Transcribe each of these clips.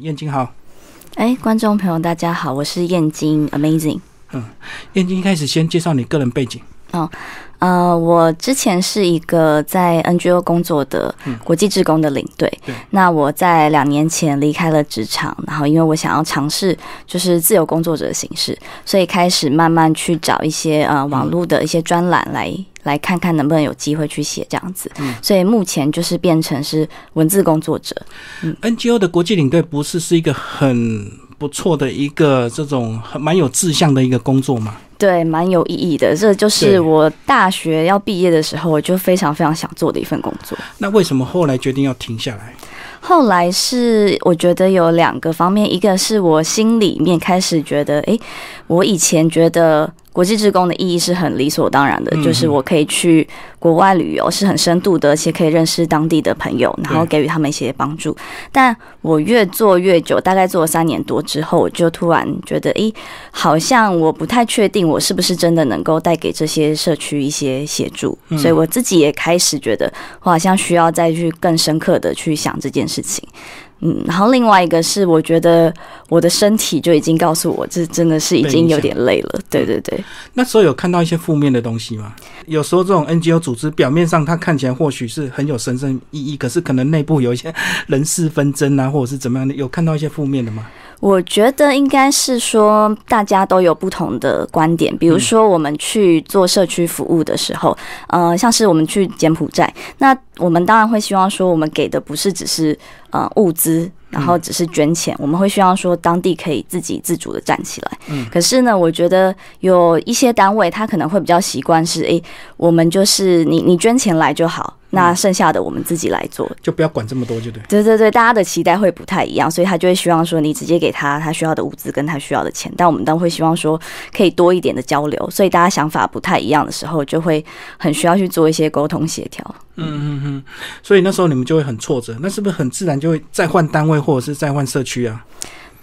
燕京好，哎，观众朋友大家好，我是燕京，Amazing。嗯，燕京一开始先介绍你个人背景。哦，呃，我之前是一个在 NGO 工作的国际职工的领队。对。那我在两年前离开了职场，然后因为我想要尝试就是自由工作者的形式，所以开始慢慢去找一些呃网络的一些专栏来来看看能不能有机会去写这样子。嗯。所以目前就是变成是文字工作者。嗯，NGO 的国际领队不是是一个很不错的一个这种很蛮有志向的一个工作嘛？对，蛮有意义的。这就是我大学要毕业的时候，我就非常非常想做的一份工作。那为什么后来决定要停下来？后来是我觉得有两个方面，一个是我心里面开始觉得，哎，我以前觉得。国际职工的意义是很理所当然的，就是我可以去国外旅游，是很深度的，而且可以认识当地的朋友，然后给予他们一些帮助。但我越做越久，大概做了三年多之后，我就突然觉得，诶，好像我不太确定我是不是真的能够带给这些社区一些协助，所以我自己也开始觉得，我好像需要再去更深刻的去想这件事情。嗯，然后另外一个是，我觉得我的身体就已经告诉我，这真的是已经有点累了。对对对。那时候有看到一些负面的东西吗？有时候这种 NGO 组织表面上它看起来或许是很有神圣意义，可是可能内部有一些 人事纷争啊，或者是怎么样的，有看到一些负面的吗？我觉得应该是说大家都有不同的观点。比如说我们去做社区服务的时候，呃，像是我们去柬埔寨，那我们当然会希望说，我们给的不是只是呃物资。然后只是捐钱，我们会希望说当地可以自给自足的站起来。嗯，可是呢，我觉得有一些单位他可能会比较习惯是，诶，我们就是你你捐钱来就好。那剩下的我们自己来做，就不要管这么多，就对。对对对，大家的期待会不太一样，所以他就会希望说，你直接给他他需要的物资跟他需要的钱，但我们都会希望说，可以多一点的交流。所以大家想法不太一样的时候，就会很需要去做一些沟通协调。嗯嗯嗯。所以那时候你们就会很挫折，那是不是很自然就会再换单位或者是再换社区啊？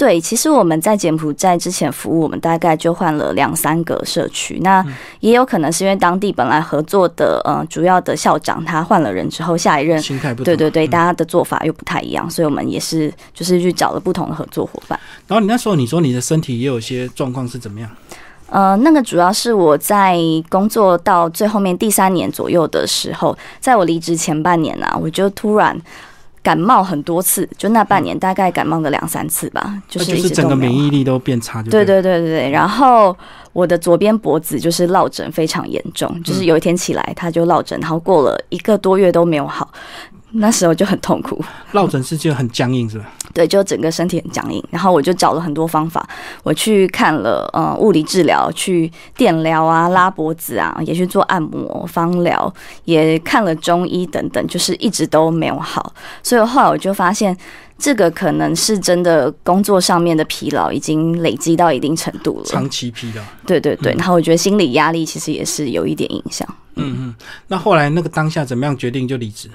对，其实我们在柬埔寨之前服务，我们大概就换了两三个社区。那也有可能是因为当地本来合作的呃主要的校长他换了人之后，下一任心态不对，对对，大家的做法又不太一样，所以我们也是就是去找了不同的合作伙伴。然后你那时候你说你的身体也有些状况是怎么样？呃，那个主要是我在工作到最后面第三年左右的时候，在我离职前半年呢，我就突然。感冒很多次，就那半年大概感冒个两三次吧，就是就是整个免疫力都变差，对对对对对。然后我的左边脖子就是落枕非常严重，就是有一天起来他就落枕，然后过了一个多月都没有好。那时候就很痛苦，落枕是就很僵硬，是吧？对，就整个身体很僵硬。然后我就找了很多方法，我去看了呃物理治疗，去电疗啊，拉脖子啊，也去做按摩、芳疗，也看了中医等等，就是一直都没有好。所以后来我就发现，这个可能是真的工作上面的疲劳已经累积到一定程度了，长期疲劳。对对对，然后我觉得心理压力其实也是有一点影响。嗯嗯，那后来那个当下怎么样决定就离职？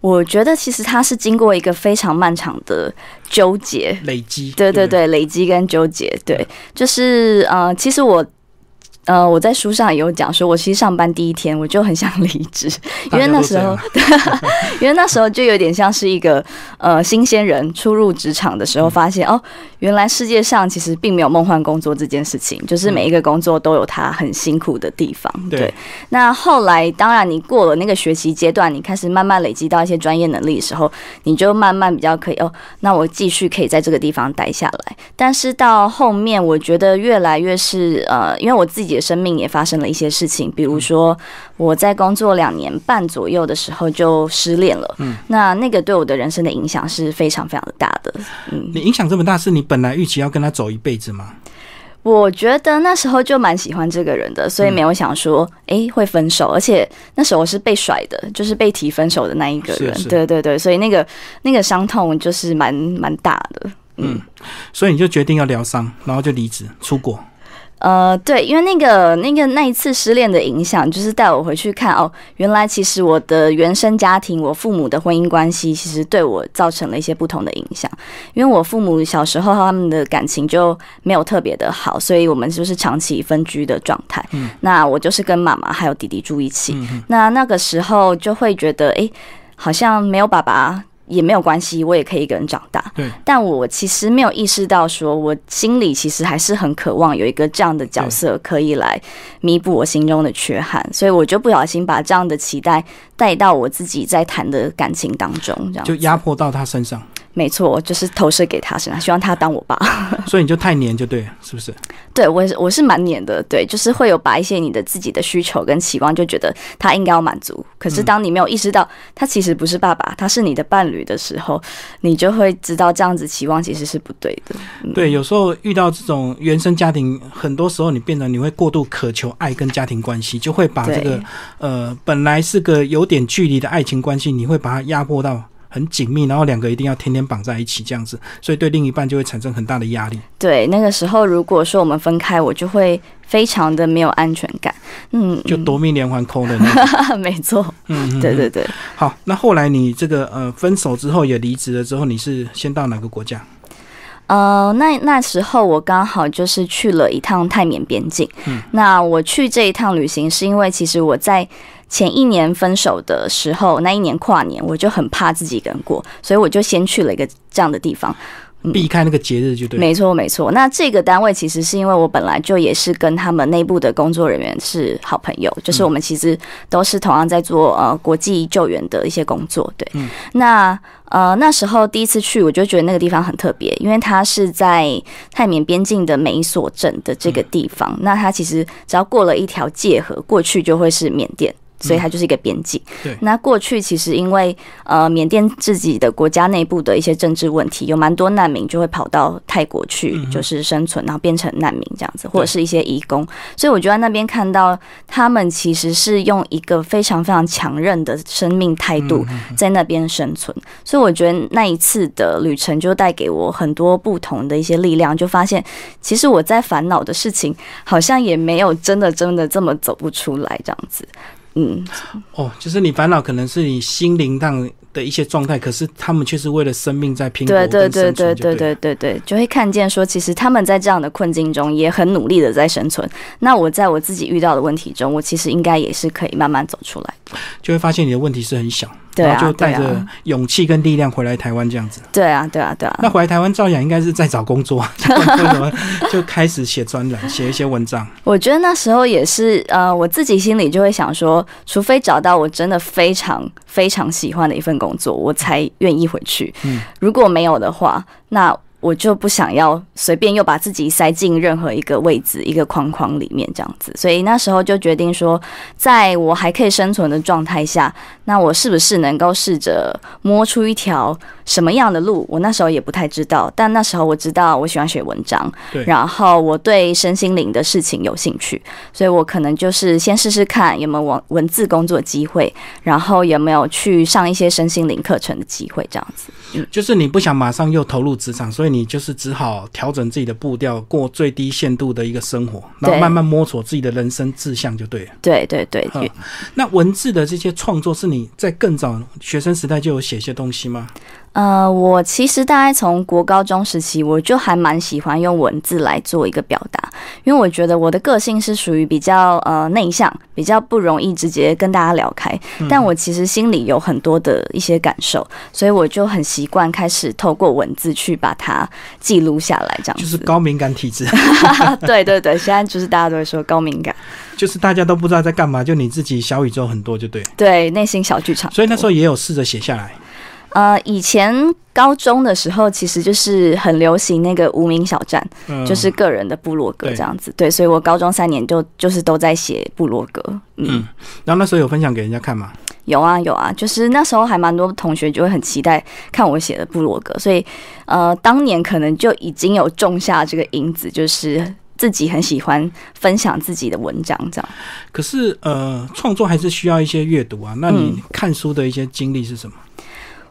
我觉得其实它是经过一个非常漫长的纠结。累积，对对对，累积跟纠结，对，就是呃，其实我。呃，我在书上也有讲说，我其实上班第一天我就很想 离职，因为那时候，因为那时候就有点像是一个呃新鲜人初入职场的时候，发现哦，原来世界上其实并没有梦幻工作这件事情，就是每一个工作都有它很辛苦的地方。对。那后来，当然你过了那个学习阶段，你开始慢慢累积到一些专业能力的时候，你就慢慢比较可以哦，那我继续可以在这个地方待下来。但是到后面，我觉得越来越是呃，因为我自己。生命也发生了一些事情，比如说我在工作两年半左右的时候就失恋了。嗯，那那个对我的人生的影响是非常非常的大的。嗯，你影响这么大，是你本来预期要跟他走一辈子吗？我觉得那时候就蛮喜欢这个人的，所以没有想说哎会分手，而且那时候我是被甩的，就是被提分手的那一个人。对对对，所以那个那个伤痛就是蛮蛮大的。嗯，所以你就决定要疗伤，然后就离职出国。呃，对，因为那个那个那一次失恋的影响，就是带我回去看哦，原来其实我的原生家庭，我父母的婚姻关系，其实对我造成了一些不同的影响。因为我父母小时候他们的感情就没有特别的好，所以我们就是长期分居的状态。嗯，那我就是跟妈妈还有弟弟住一起。那那个时候就会觉得，哎，好像没有爸爸。也没有关系，我也可以一个人长大。对，但我其实没有意识到，说我心里其实还是很渴望有一个这样的角色，可以来弥补我心中的缺憾，所以我就不小心把这样的期待带到我自己在谈的感情当中，这样就压迫到他身上。没错，就是投射给他身上，希望他当我爸。所以你就太黏，就对，是不是？对我我是蛮黏的，对，就是会有把一些你的自己的需求跟期望，就觉得他应该要满足。可是当你没有意识到他其实不是爸爸，他是你的伴侣的时候，你就会知道这样子期望其实是不对的。对，有时候遇到这种原生家庭，很多时候你变得你会过度渴求爱跟家庭关系，就会把这个呃本来是个有点距离的爱情关系，你会把它压迫到。很紧密，然后两个一定要天天绑在一起，这样子，所以对另一半就会产生很大的压力。对，那个时候如果说我们分开，我就会非常的没有安全感。嗯，就夺命连环扣的。没错。嗯，对对对。好，那后来你这个呃分手之后也离职了之后，你是先到哪个国家？呃，那那时候我刚好就是去了一趟泰缅边境。嗯。那我去这一趟旅行是因为其实我在。前一年分手的时候，那一年跨年，我就很怕自己一个人过，所以我就先去了一个这样的地方，避开那个节日就对。没错，没错。那这个单位其实是因为我本来就也是跟他们内部的工作人员是好朋友，就是我们其实都是同样在做呃国际救援的一些工作。对，那呃那时候第一次去，我就觉得那个地方很特别，因为它是在泰缅边境的美索镇的这个地方。那它其实只要过了一条界河过去，就会是缅甸。所以它就是一个边境。对。那过去其实因为呃缅甸自己的国家内部的一些政治问题，有蛮多难民就会跑到泰国去，就是生存，然后变成难民这样子，或者是一些移工。所以我就在那边看到他们其实是用一个非常非常强韧的生命态度在那边生存。所以我觉得那一次的旅程就带给我很多不同的一些力量，就发现其实我在烦恼的事情好像也没有真的真的这么走不出来这样子。嗯，哦，就是你烦恼可能是你心灵上的一些状态，可是他们却是为了生命在拼搏对对对对对对对对，就会看见说，其实他们在这样的困境中也很努力的在生存。那我在我自己遇到的问题中，我其实应该也是可以慢慢走出来，就会发现你的问题是很小。然后就带着勇气跟力量回来台湾这样子。对啊，对啊，对啊。那回来台湾照样应该是在找工作，为什么就开始写专栏、写一些文章？我觉得那时候也是，呃，我自己心里就会想说，除非找到我真的非常非常喜欢的一份工作，我才愿意回去。嗯，如果没有的话，那。我就不想要随便又把自己塞进任何一个位置、一个框框里面这样子，所以那时候就决定说，在我还可以生存的状态下，那我是不是能够试着摸出一条什么样的路？我那时候也不太知道，但那时候我知道我喜欢写文章，对，然后我对身心灵的事情有兴趣，所以我可能就是先试试看有没有文文字工作机会，然后有没有去上一些身心灵课程的机会，这样子。就是你不想马上又投入职场，所以你就是只好调整自己的步调，过最低限度的一个生活，然后慢慢摸索自己的人生志向就对了。对对对。那文字的这些创作是你在更早学生时代就有写些东西吗？呃，我其实大概从国高中时期，我就还蛮喜欢用文字来做一个表达，因为我觉得我的个性是属于比较呃内向，比较不容易直接跟大家聊开，但我其实心里有很多的一些感受，所以我就很习惯开始透过文字去把它记录下来，这样就是高敏感体质。对对对，现在就是大家都会说高敏感，就是大家都不知道在干嘛，就你自己小宇宙很多，就对。对，内心小剧场。所以那时候也有试着写下来。呃，以前高中的时候，其实就是很流行那个无名小站，就是个人的部落格这样子。对，所以我高中三年就就是都在写部落格。嗯，然后那时候有分享给人家看吗？有啊，有啊，就是那时候还蛮多同学就会很期待看我写的部落格，所以呃，当年可能就已经有种下这个因子，就是自己很喜欢分享自己的文章这样。可是呃，创作还是需要一些阅读啊。那你看书的一些经历是什么？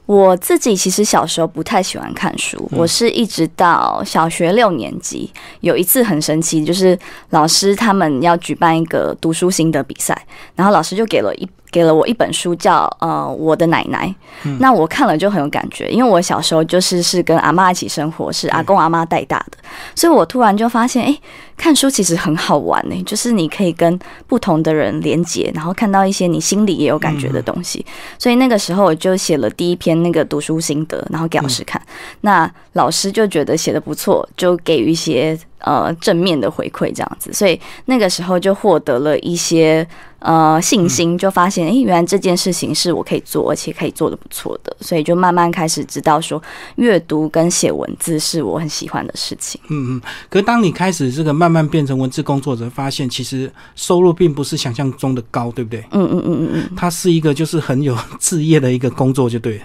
我自己其实小时候不太喜欢看书，我是一直到小学六年级，有一次很神奇，就是老师他们要举办一个读书心得比赛，然后老师就给了一给了我一本书，叫呃我的奶奶。那我看了就很有感觉，因为我小时候就是是跟阿妈一起生活，是阿公阿妈带大的，所以我突然就发现，哎，看书其实很好玩呢，就是你可以跟不同的人连接，然后看到一些你心里也有感觉的东西。所以那个时候我就写了第一篇那个读书心得，然后给老师看。那老师就觉得写的不错，就给予一些呃正面的回馈，这样子。所以那个时候就获得了一些。呃，信心就发现，哎，原来这件事情是我可以做，而且可以做的不错的，所以就慢慢开始知道说，阅读跟写文字是我很喜欢的事情。嗯嗯。可是当你开始这个慢慢变成文字工作者，发现其实收入并不是想象中的高，对不对？嗯嗯嗯嗯嗯。它是一个就是很有 置业的一个工作，就对。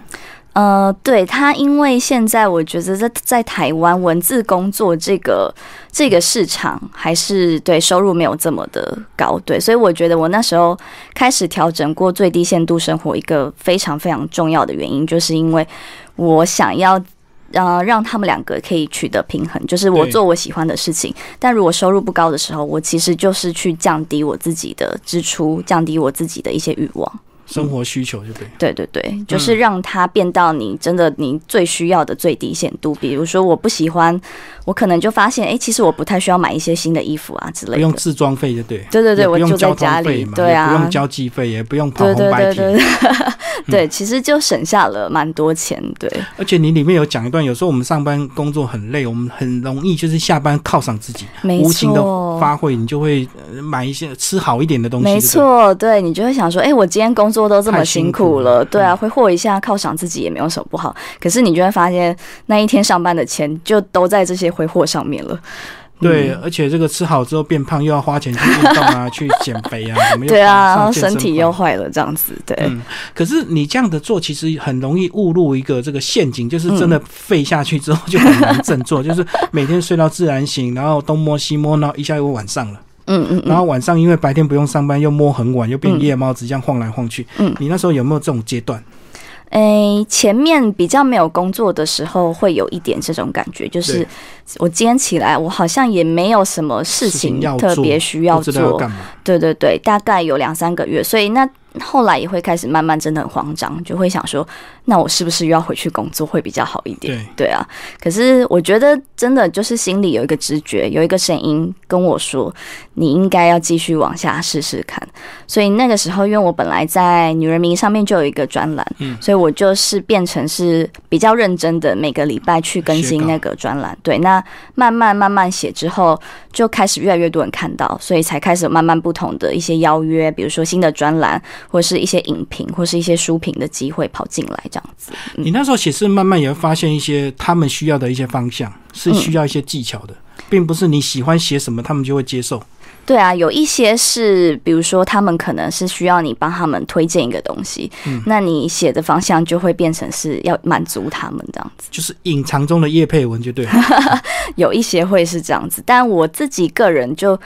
呃，对他，因为现在我觉得在在台湾文字工作这个这个市场还是对收入没有这么的高，对，所以我觉得我那时候开始调整过最低限度生活，一个非常非常重要的原因，就是因为我想要呃让他们两个可以取得平衡，就是我做我喜欢的事情，但如果收入不高的时候，我其实就是去降低我自己的支出，降低我自己的一些欲望。生活需求就对，对对对，就是让它变到你真的你最需要的最低限度。比如说，我不喜欢，我可能就发现，哎，其实我不太需要买一些新的衣服啊之类的。不用自装费就对，对对对，我就在家里，对啊，不用交际费，也不用跑红白帖，对，其实就省下了蛮多钱。对，而且你里面有讲一段，有时候我们上班工作很累，我们很容易就是下班犒赏自己，无情的发挥，你就会买一些吃好一点的东西。没错，对你就会想说，哎，我今天工作都这么辛苦了，对啊，挥霍一下犒赏自己也没有什么不好。可是你就会发现，那一天上班的钱就都在这些挥霍上面了。对，而且这个吃好之后变胖，又要花钱去运动啊，去减肥啊，对啊，然后身体又坏了，这样子。对，嗯。可是你这样的做，其实很容易误入一个这个陷阱，就是真的废下去之后就很难振作，就是每天睡到自然醒，然后东摸西摸，然后一下又晚上了。嗯嗯，然后晚上因为白天不用上班，又摸很晚，又变夜猫子，这样晃来晃去。嗯，你那时候有没有这种阶段？诶，前面比较没有工作的时候，会有一点这种感觉，就是我今天起来，我好像也没有什么事情特别需要做。对对对，大概有两三个月，所以那。后来也会开始慢慢真的很慌张，就会想说，那我是不是又要回去工作会比较好一点？对，对啊。可是我觉得真的就是心里有一个直觉，有一个声音跟我说，你应该要继续往下试试看。所以那个时候，因为我本来在女人迷上面就有一个专栏，嗯，所以我就是变成是比较认真的，每个礼拜去更新那个专栏。对，那慢慢慢慢写之后，就开始越来越多人看到，所以才开始慢慢不同的一些邀约，比如说新的专栏。或是一些影评，或是一些书评的机会跑进来，这样子。你那时候写诗，慢慢也会发现一些他们需要的一些方向，是需要一些技巧的，并不是你喜欢写什么，他们就会接受。对啊，有一些是，比如说他们可能是需要你帮他们推荐一个东西，那你写的方向就会变成是要满足他们这样子，就是隐藏中的叶佩文就对。有一些会是这样子，但我自己个人就。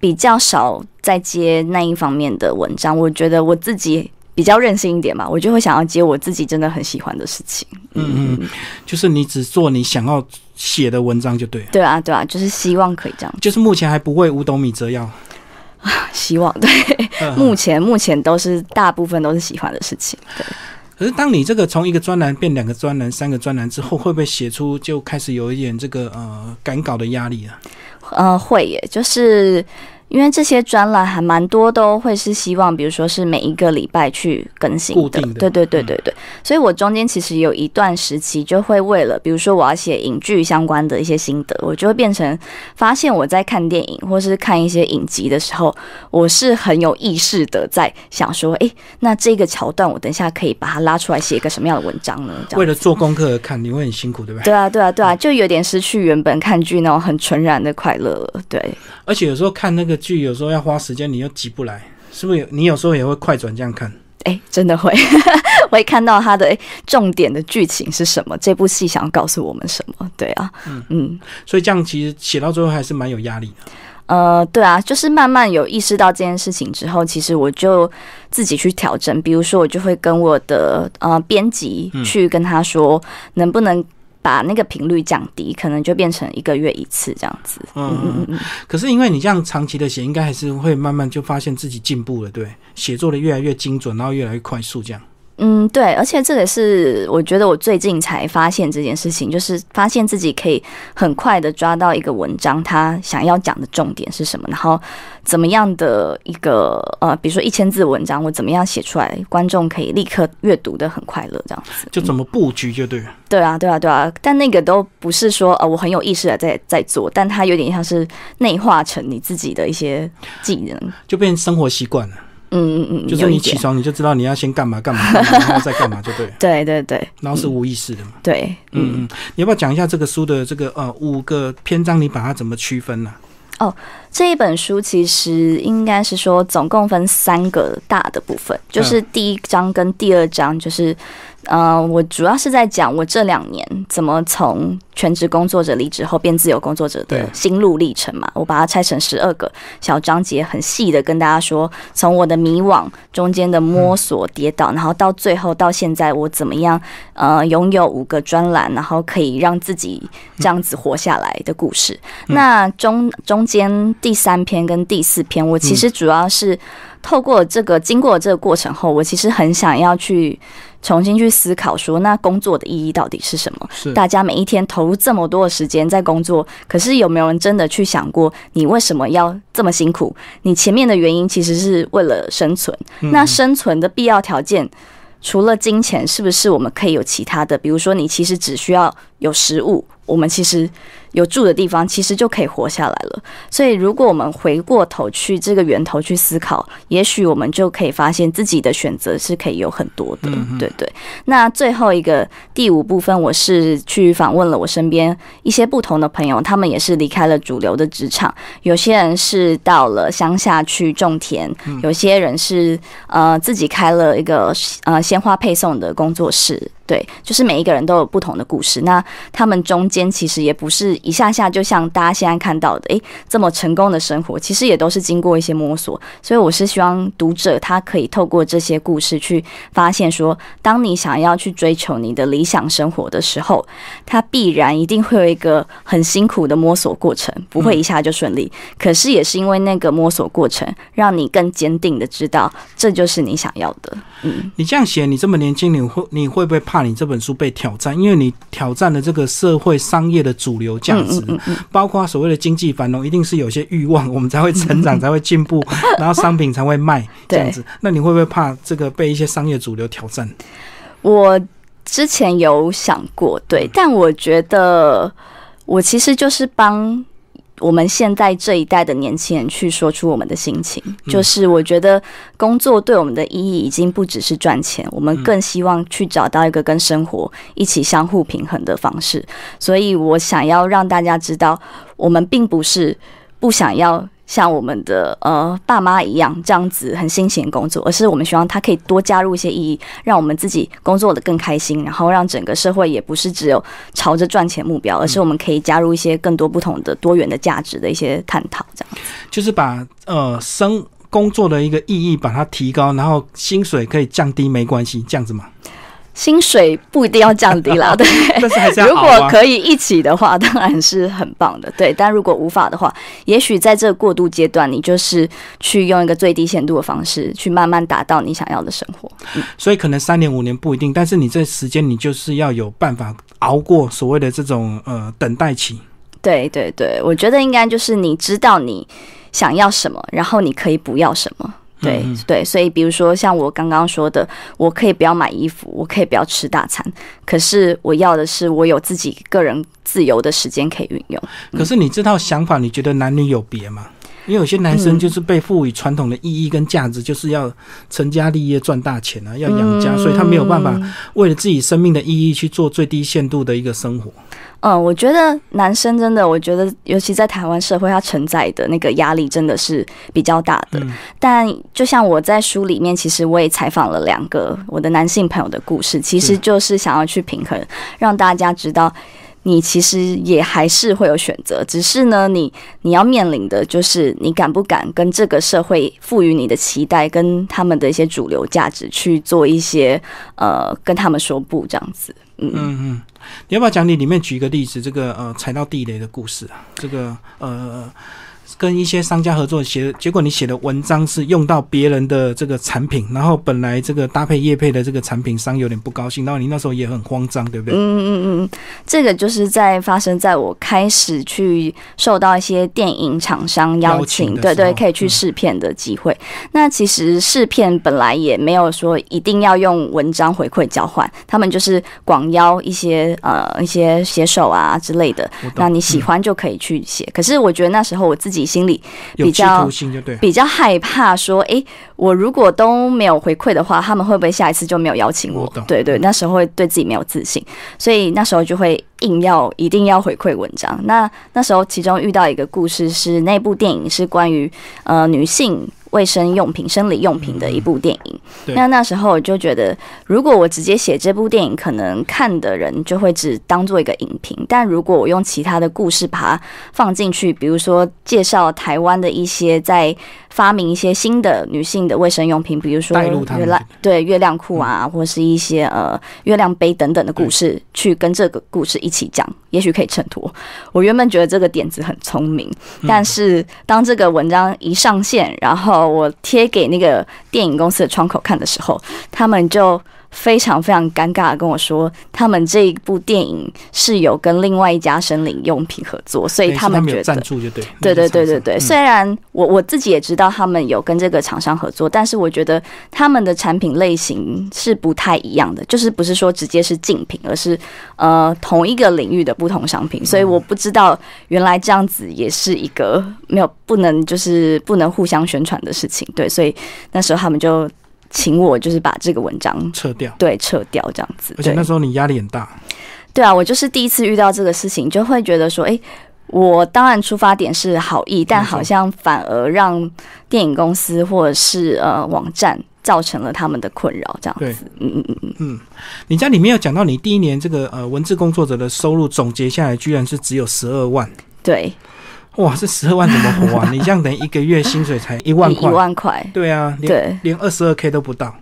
比较少在接那一方面的文章，我觉得我自己比较任性一点嘛，我就会想要接我自己真的很喜欢的事情。嗯嗯，就是你只做你想要写的文章就对。对啊，对啊，就是希望可以这样。就是目前还不会五斗米折腰啊，希望对。目前目前都是大部分都是喜欢的事情。对。可是当你这个从一个专栏变两个专栏、三个专栏之后，会不会写出就开始有一点这个呃赶稿的压力啊？呃，会耶，就是因为这些专栏还蛮多，都会是希望，比如说是每一个礼拜去更新的，对对对对对。所以我中间其实有一段时期，就会为了，比如说我要写影剧相关的一些心得，我就会变成发现我在看电影或是看一些影集的时候，我是很有意识的在想说，哎，那这个桥段我等一下可以把它拉出来写一个什么样的文章呢？为了做功课而看，你会很辛苦，对吧？对啊，对啊，对啊，就有点失去原本看剧那种很纯然的快乐。了，对，而且有时候看那个剧，有时候要花时间，你又急不来，是不是？你有时候也会快转这样看？哎，真的会，会看到它的哎重点的剧情是什么？这部戏想要告诉我们什么？对啊，嗯嗯，所以这样其实写到最后还是蛮有压力的。呃，对啊，就是慢慢有意识到这件事情之后，其实我就自己去调整，比如说我就会跟我的呃编辑去跟他说，能不能。把那个频率降低，可能就变成一个月一次这样子。嗯嗯嗯。可是因为你这样长期的写，应该还是会慢慢就发现自己进步了，对，写作的越来越精准，然后越来越快速这样。嗯，对，而且这也是我觉得我最近才发现这件事情，就是发现自己可以很快的抓到一个文章他想要讲的重点是什么，然后怎么样的一个呃，比如说一千字文章，我怎么样写出来，观众可以立刻阅读的很快乐，这样子。就怎么布局就对。对啊，对啊，对啊，但那个都不是说呃我很有意识的在在做，但它有点像是内化成你自己的一些技能，就变成生活习惯了。嗯嗯嗯，就是你起床你就知道你要先干嘛干嘛，然后再干嘛就对。对对对，然后是无意识的嘛。对，嗯嗯，你要不要讲一下这个书的这个呃五个篇章，你把它怎么区分呢？哦，这一本书其实应该是说总共分三个大的部分，就是第一章跟第二章就是。呃，我主要是在讲我这两年怎么从全职工作者离职后变自由工作者的心路历程嘛。我把它拆成十二个小章节，很细的跟大家说，从我的迷惘中间的摸索、跌倒，然后到最后到现在我怎么样呃拥有五个专栏，然后可以让自己这样子活下来的故事。那中中间第三篇跟第四篇，我其实主要是透过这个经过这个过程后，我其实很想要去。重新去思考，说那工作的意义到底是什么？是大家每一天投入这么多的时间在工作，可是有没有人真的去想过，你为什么要这么辛苦？你前面的原因其实是为了生存。那生存的必要条件，除了金钱，是不是我们可以有其他的？比如说，你其实只需要有食物，我们其实。有住的地方，其实就可以活下来了。所以，如果我们回过头去这个源头去思考，也许我们就可以发现自己的选择是可以有很多的，对对。那最后一个第五部分，我是去访问了我身边一些不同的朋友，他们也是离开了主流的职场，有些人是到了乡下去种田，有些人是呃自己开了一个呃鲜花配送的工作室。对，就是每一个人都有不同的故事。那他们中间其实也不是一下下就像大家现在看到的，诶，这么成功的生活，其实也都是经过一些摸索。所以我是希望读者他可以透过这些故事去发现，说当你想要去追求你的理想生活的时候，他必然一定会有一个很辛苦的摸索过程，不会一下就顺利。可是也是因为那个摸索过程，让你更坚定的知道这就是你想要的。嗯，你这样写，你这么年轻，你会你会不会怕？你这本书被挑战，因为你挑战了这个社会商业的主流价值，包括所谓的经济繁荣，一定是有些欲望，我们才会成长，才会进步，然后商品才会卖 这样子。那你会不会怕这个被一些商业主流挑战？我之前有想过，对，但我觉得我其实就是帮。我们现在这一代的年轻人去说出我们的心情，就是我觉得工作对我们的意义已经不只是赚钱，我们更希望去找到一个跟生活一起相互平衡的方式。所以我想要让大家知道，我们并不是不想要。像我们的呃爸妈一样这样子很辛勤工作，而是我们希望他可以多加入一些意义，让我们自己工作的更开心，然后让整个社会也不是只有朝着赚钱目标，而是我们可以加入一些更多不同的多元的价值的一些探讨，这样就是把呃生工作的一个意义把它提高，然后薪水可以降低没关系，这样子吗？薪水不一定要降低啦，对。但是还是要如果可以一起的话，当然是很棒的，对。但如果无法的话，也许在这个过渡阶段，你就是去用一个最低限度的方式，去慢慢达到你想要的生活。嗯，所以可能三年五年不一定，但是你这时间你就是要有办法熬过所谓的这种呃等待期。对对对，我觉得应该就是你知道你想要什么，然后你可以不要什么。对对，所以比如说像我刚刚说的，我可以不要买衣服，我可以不要吃大餐，可是我要的是我有自己个人自由的时间可以运用。可是你这套想法，你觉得男女有别吗？因为有些男生就是被赋予传统的意义跟价值，就是要成家立业赚大钱啊，要养家，所以他没有办法为了自己生命的意义去做最低限度的一个生活。嗯，我觉得男生真的，我觉得尤其在台湾社会，他承载的那个压力真的是比较大的。但就像我在书里面，其实我也采访了两个我的男性朋友的故事，其实就是想要去平衡，让大家知道，你其实也还是会有选择，只是呢，你你要面临的就是你敢不敢跟这个社会赋予你的期待，跟他们的一些主流价值去做一些呃，跟他们说不这样子。嗯嗯，你要不要讲你里面举一个例子？这个呃踩到地雷的故事啊，这个呃。跟一些商家合作写，结果你写的文章是用到别人的这个产品，然后本来这个搭配叶配的这个产品商有点不高兴，然后你那时候也很慌张，对不对？嗯嗯嗯，这个就是在发生在我开始去受到一些电影厂商邀请，对对，可以去试片的机会。那其实试片本来也没有说一定要用文章回馈交换，他们就是广邀一些呃一些写手啊之类的，那你喜欢就可以去写。可是我觉得那时候我自己。心里比较比较害怕，说，哎，我如果都没有回馈的话，他们会不会下一次就没有邀请我？对对，那时候会对自己没有自信，所以那时候就会硬要一定要回馈文章。那那时候其中遇到一个故事是，那部电影是关于呃女性。卫生用品、生理用品的一部电影。那那时候我就觉得，如果我直接写这部电影，可能看的人就会只当做一个影评。但如果我用其他的故事把它放进去，比如说介绍台湾的一些在发明一些新的女性的卫生用品，比如说月亮对月亮裤啊，或是一些呃月亮杯等等的故事，去跟这个故事一起讲，也许可以衬托。我原本觉得这个点子很聪明，但是当这个文章一上线，然后我贴给那个电影公司的窗口看的时候，他们就。非常非常尴尬的跟我说，他们这一部电影是有跟另外一家生理用品合作，所以他们觉得赞助就对，对对对对对。虽然我我自己也知道他们有跟这个厂商合作，但是我觉得他们的产品类型是不太一样的，就是不是说直接是竞品，而是呃同一个领域的不同商品。所以我不知道原来这样子也是一个没有不能就是不能互相宣传的事情。对，所以那时候他们就。请我就是把这个文章撤掉，对，撤掉这样子。而且那时候你压力很大。对啊，我就是第一次遇到这个事情，就会觉得说，哎，我当然出发点是好意，但好像反而让电影公司或者是呃网站造成了他们的困扰，这样子。嗯嗯嗯嗯嗯。你在里面有讲到，你第一年这个呃文字工作者的收入总结下来，居然是只有十二万。对。哇，这十二万怎么活啊？你这样等于一个月薪水才一万块，一万块，对啊，连连二十二 k 都不到。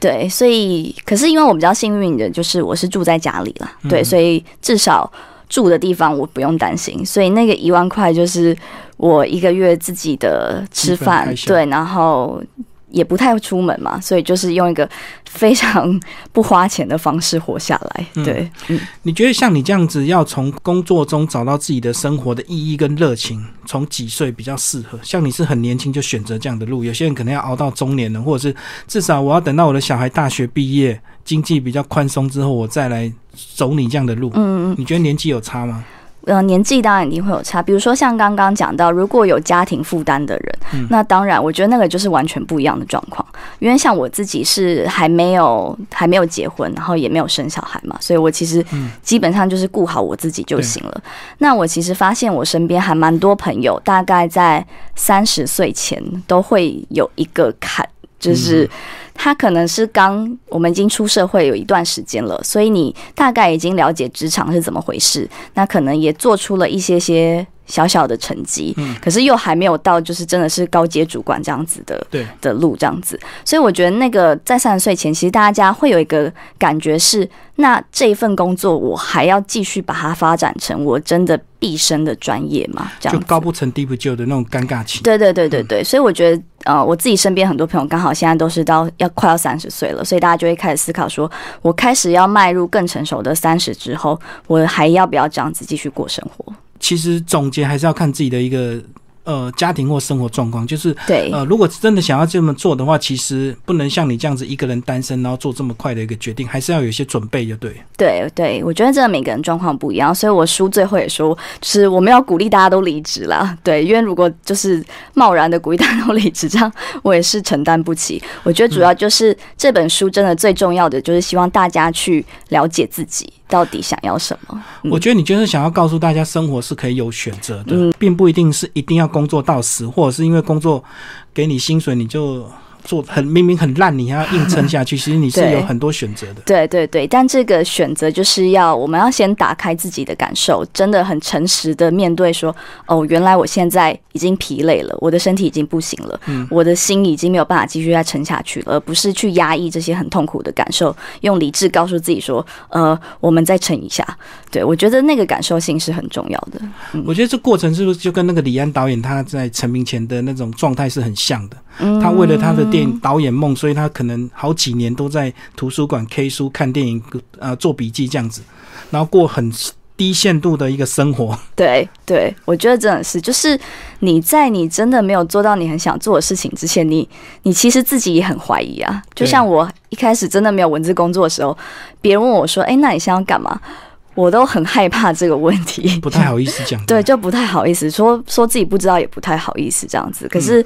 对，所以可是因为我比较幸运的，就是我是住在家里了，对，所以至少住的地方我不用担心。所以那个一万块就是我一个月自己的吃饭，对，然后。也不太出门嘛，所以就是用一个非常不花钱的方式活下来。对，嗯，你觉得像你这样子，要从工作中找到自己的生活的意义跟热情，从几岁比较适合？像你是很年轻就选择这样的路，有些人可能要熬到中年了，或者是至少我要等到我的小孩大学毕业，经济比较宽松之后，我再来走你这样的路。嗯嗯，你觉得年纪有差吗？呃，年纪当然一定会有差。比如说像刚刚讲到，如果有家庭负担的人，那当然，我觉得那个就是完全不一样的状况。因为像我自己是还没有还没有结婚，然后也没有生小孩嘛，所以我其实基本上就是顾好我自己就行了。那我其实发现我身边还蛮多朋友，大概在三十岁前都会有一个坎，就是。他可能是刚我们已经出社会有一段时间了，所以你大概已经了解职场是怎么回事，那可能也做出了一些些。小小的成绩，嗯，可是又还没有到，就是真的是高阶主管这样子的，对的路这样子，所以我觉得那个在三十岁前，其实大家会有一个感觉是，那这一份工作我还要继续把它发展成我真的毕生的专业嘛？这样就高不成低不就的那种尴尬期。对对对对对，所以我觉得，呃，我自己身边很多朋友刚好现在都是到要快要三十岁了，所以大家就会开始思考，说我开始要迈入更成熟的三十之后，我还要不要这样子继续过生活？其实总结还是要看自己的一个。呃，家庭或生活状况，就是对呃，如果真的想要这么做的话，其实不能像你这样子一个人单身，然后做这么快的一个决定，还是要有一些准备，就对。对对，我觉得真的每个人状况不一样，所以我书最后也说，就是我们要鼓励大家都离职啦。对，因为如果就是贸然的鼓励大家都离职，这样我也是承担不起。我觉得主要就是这本书真的最重要的，就是希望大家去了解自己到底想要什么。我觉得你就是想要告诉大家，生活是可以有选择的，并不一定是一定要。工作到死，或者是因为工作给你薪水，你就做很明明很烂，你还要硬撑下去，其实你是有很多选择的。对对对，但这个选择就是要我们要先打开自己的感受，真的很诚实的面对说，哦，原来我现在已经疲累了，我的身体已经不行了，嗯，我的心已经没有办法继续再撑下去了，而不是去压抑这些很痛苦的感受，用理智告诉自己说，呃，我们再撑一下。对我觉得那个感受性是很重要的。我觉得这过程是不是就跟那个李安导演他在成名前的那种状态是很像的？他为了他的电影导演梦，所以他可能好几年都在图书馆 K 书、看电影、呃做笔记这样子，然后过很低限度的一个生活。对对，我觉得真的是，就是你在你真的没有做到你很想做的事情之前，你你其实自己也很怀疑啊。就像我一开始真的没有文字工作的时候，别人问我说：“哎，那你现在要干嘛？”我都很害怕这个问题，不太好意思讲。对，就不太好意思说说自己不知道，也不太好意思这样子。可是。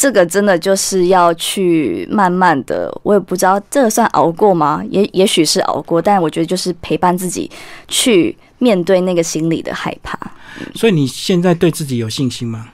这个真的就是要去慢慢的，我也不知道这个算熬过吗？也也许是熬过，但我觉得就是陪伴自己去面对那个心理的害怕。所以你现在对自己有信心吗？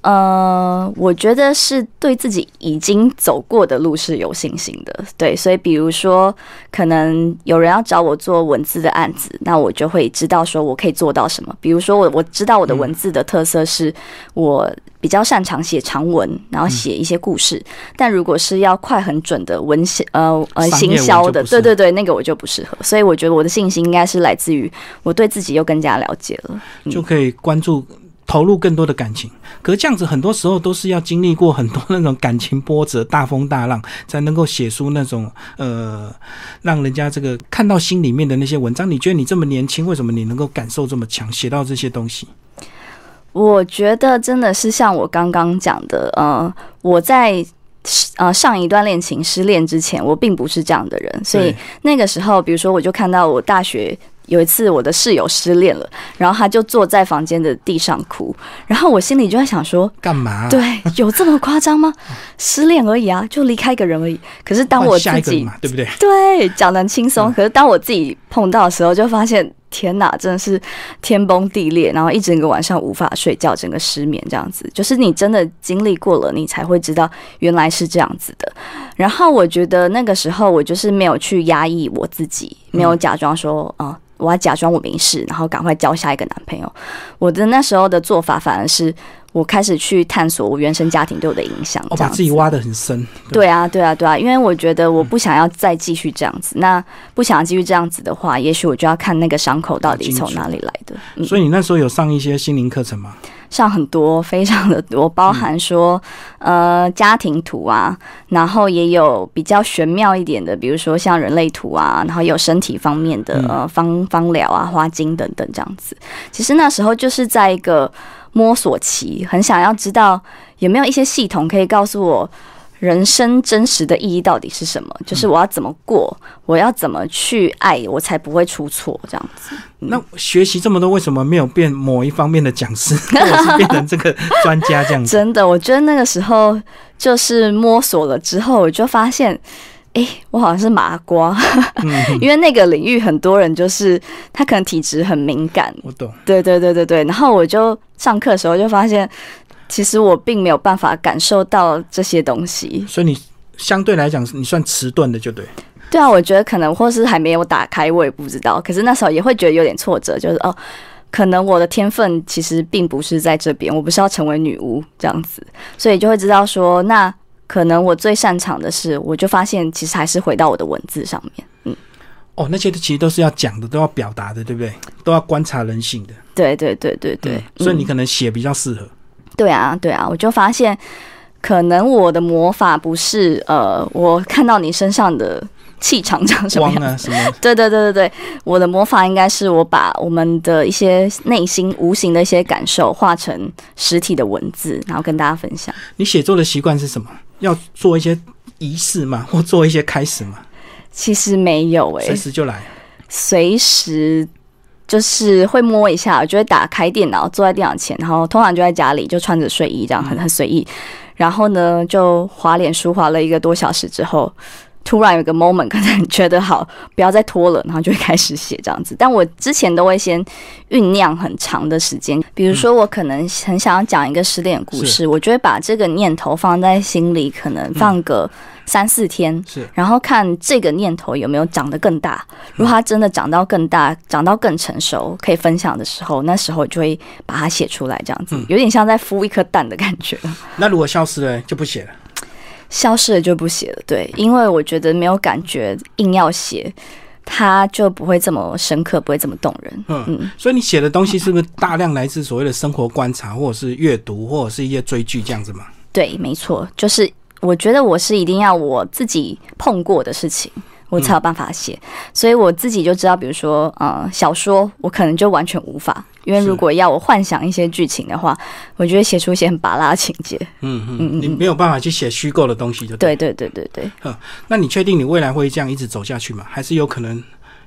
呃，我觉得是对自己已经走过的路是有信心的。对，所以比如说，可能有人要找我做文字的案子，那我就会知道说我可以做到什么。比如说，我我知道我的文字的特色是我。比较擅长写长文，然后写一些故事。但如果是要快很准的文写，呃呃，行销的，对对对，那个我就不适合。所以我觉得我的信心应该是来自于我对自己又更加了解了，就可以关注投入更多的感情。可是这样子很多时候都是要经历过很多那种感情波折、大风大浪，才能够写出那种呃，让人家这个看到心里面的那些文章。你觉得你这么年轻，为什么你能够感受这么强，写到这些东西？我觉得真的是像我刚刚讲的，呃，我在呃上一段恋情失恋之前，我并不是这样的人，所以那个时候，比如说，我就看到我大学有一次我的室友失恋了，然后他就坐在房间的地上哭，然后我心里就在想说，干嘛？对，有这么夸张吗？失恋而已啊，就离开一个人而已。可是当我自己，对不对？对，讲的轻松。可是当我自己碰到的时候，就发现。天哪，真的是天崩地裂，然后一整个晚上无法睡觉，整个失眠这样子。就是你真的经历过了，你才会知道原来是这样子的。然后我觉得那个时候我就是没有去压抑我自己，没有假装说啊，我要假装我没事，然后赶快交下一个男朋友。我的那时候的做法反而是。我开始去探索我原生家庭对我的影响，我把自己挖的很深。对啊，对啊，对啊，因为我觉得我不想要再继续这样子。那不想继续这样子的话，也许我就要看那个伤口到底从哪里来的。所以你那时候有上一些心灵课程吗？上很多，非常的多，包含说呃家庭图啊，然后也有比较玄妙一点的，比如说像人类图啊，然后有身体方面的呃方方疗啊、花精等等这样子。其实那时候就是在一个。摸索期，很想要知道有没有一些系统可以告诉我人生真实的意义到底是什么？就是我要怎么过，我要怎么去爱，我才不会出错这样子。那学习这么多，为什么没有变某一方面的讲师，或者是变成这个专家这样子？真的，我觉得那个时候就是摸索了之后，我就发现。哎，我好像是麻瓜，因为那个领域很多人就是他可能体质很敏感。我懂。对对对对对，然后我就上课的时候就发现，其实我并没有办法感受到这些东西。所以你相对来讲，你算迟钝的，就对。对啊，我觉得可能或是还没有打开，我也不知道。可是那时候也会觉得有点挫折，就是哦，可能我的天分其实并不是在这边，我不是要成为女巫这样子，所以就会知道说那。可能我最擅长的是，我就发现其实还是回到我的文字上面。嗯，哦，那些其实都是要讲的，都要表达的，对不对？都要观察人性的。对对对对对。所以你可能写比较适合。对啊对啊，我就发现，可能我的魔法不是呃，我看到你身上的气场长什么样？什么？对对对对对，我的魔法应该是我把我们的一些内心无形的一些感受化成实体的文字，然后跟大家分享。你写作的习惯是什么？要做一些仪式吗，或做一些开始吗？其实没有诶，随时就来，随时就是会摸一下，就会打开电脑，坐在电脑前，然后通常就在家里，就穿着睡衣这样，很很随意。然后呢，就滑脸书滑了一个多小时之后，突然有个 moment，可能觉得好，不要再拖了，然后就会开始写这样子。但我之前都会先酝酿很长的时间，比如说我可能很想要讲一个失恋故事，我就会把这个念头放在心里，可能放个三四天，是，然后看这个念头有没有长得更大。如果它真的长到更大，长到更成熟，可以分享的时候，那时候就会把它写出来，这样子，有点像在孵一颗蛋的感觉。那如果消失了，就不写了。消失了就不写了，对，因为我觉得没有感觉，硬要写，它就不会这么深刻，不会这么动人。嗯嗯，所以你写的东西是不是大量来自所谓的生活观察，或者是阅读，或者是一些追剧这样子嘛？对，没错，就是我觉得我是一定要我自己碰过的事情。我才有办法写，所以我自己就知道，比如说，呃，小说我可能就完全无法，因为如果要我幻想一些剧情的话，我觉得写出一些很拔拉情节。嗯嗯嗯，你没有办法去写虚构的东西，就对对对对对。嗯，那你确定你未来会这样一直走下去吗？还是有可能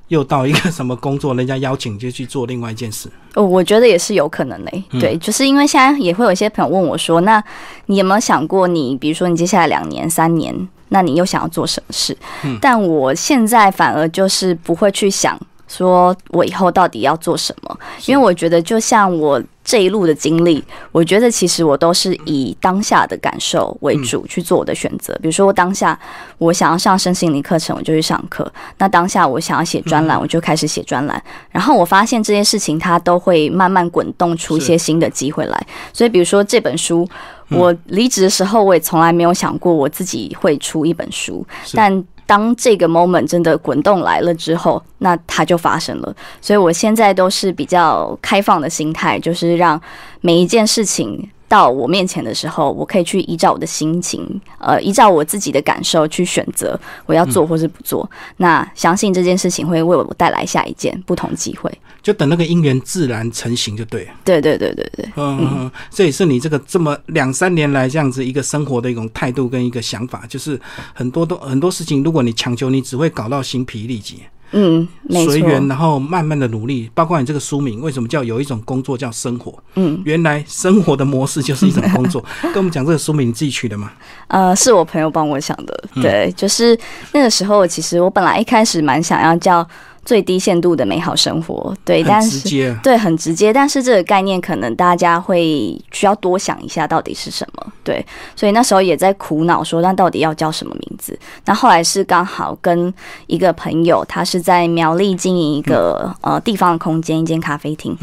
又到一个什么工作，人家邀请就去做另外一件事？哦，我觉得也是有可能的。对，就是因为现在也会有一些朋友问我说，那你有没有想过，你比如说你接下来两年、三年？那你又想要做什么事？嗯，但我现在反而就是不会去想，说我以后到底要做什么，因为我觉得就像我。这一路的经历，我觉得其实我都是以当下的感受为主去做我的选择。比如说，我当下我想要上身心灵课程，我就去上课；那当下我想要写专栏，我就开始写专栏。然后我发现这些事情它都会慢慢滚动出一些新的机会来。所以，比如说这本书，我离职的时候，我也从来没有想过我自己会出一本书，但。当这个 moment 真的滚动来了之后，那它就发生了。所以我现在都是比较开放的心态，就是让每一件事情。到我面前的时候，我可以去依照我的心情，呃，依照我自己的感受去选择我要做或是不做。那相信这件事情会为我带来下一件不同机会。就等那个因缘自然成型就对。对对对对对。嗯，这也是你这个这么两三年来这样子一个生活的一种态度跟一个想法，就是很多都很多事情，如果你强求，你只会搞到心疲力竭。嗯，随缘，然后慢慢的努力。包括你这个书名，为什么叫有一种工作叫生活？嗯，原来生活的模式就是一种工作。跟我们讲这个书名，你自己取的吗？呃，是我朋友帮我想的。对，就是那个时候，其实我本来一开始蛮想要叫。最低限度的美好生活，对，但是对很直接，但是这个概念可能大家会需要多想一下，到底是什么？对，所以那时候也在苦恼说，那到底要叫什么名字？那后来是刚好跟一个朋友，他是在苗栗经营一个呃地方的空间，一间咖啡厅，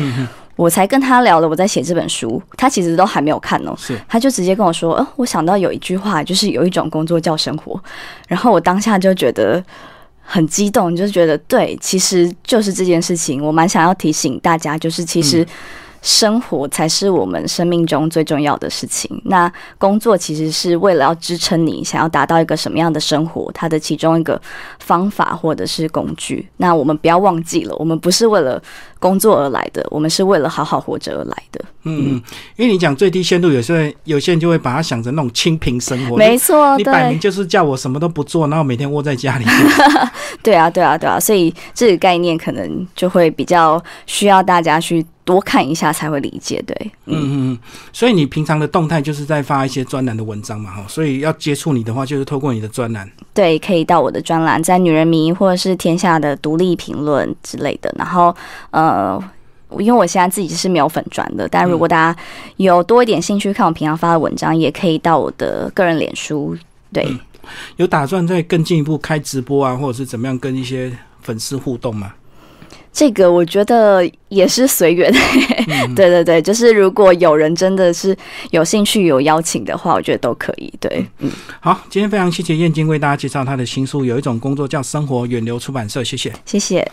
我才跟他聊了我在写这本书，他其实都还没有看哦，是，他就直接跟我说，哦，我想到有一句话，就是有一种工作叫生活，然后我当下就觉得。很激动，就是觉得对，其实就是这件事情，我蛮想要提醒大家，就是其实生活才是我们生命中最重要的事情。那工作其实是为了要支撑你想要达到一个什么样的生活，它的其中一个方法或者是工具。那我们不要忘记了，我们不是为了。工作而来的，我们是为了好好活着而来的。嗯，因为你讲最低限度，有些人有些人就会把它想成那种清贫生活。没错，你摆明就是叫我什么都不做，然后每天窝在家里。对啊，对啊，对啊，所以这个概念可能就会比较需要大家去多看一下才会理解。对，嗯嗯，所以你平常的动态就是在发一些专栏的文章嘛，哈，所以要接触你的话，就是透过你的专栏。对，可以到我的专栏，在《女人迷》或者是《天下的独立评论》之类的。然后，呃，因为我现在自己是没有粉砖的，但如果大家有多一点兴趣看我平常发的文章，也可以到我的个人脸书。对，有打算再更进一步开直播啊，或者是怎么样跟一些粉丝互动吗？这个我觉得也是随缘，对对对，就是如果有人真的是有兴趣有邀请的话，我觉得都可以。对，嗯，好，今天非常谢谢燕京为大家介绍他的新书，有一种工作叫生活，远流出版社，谢谢，谢谢。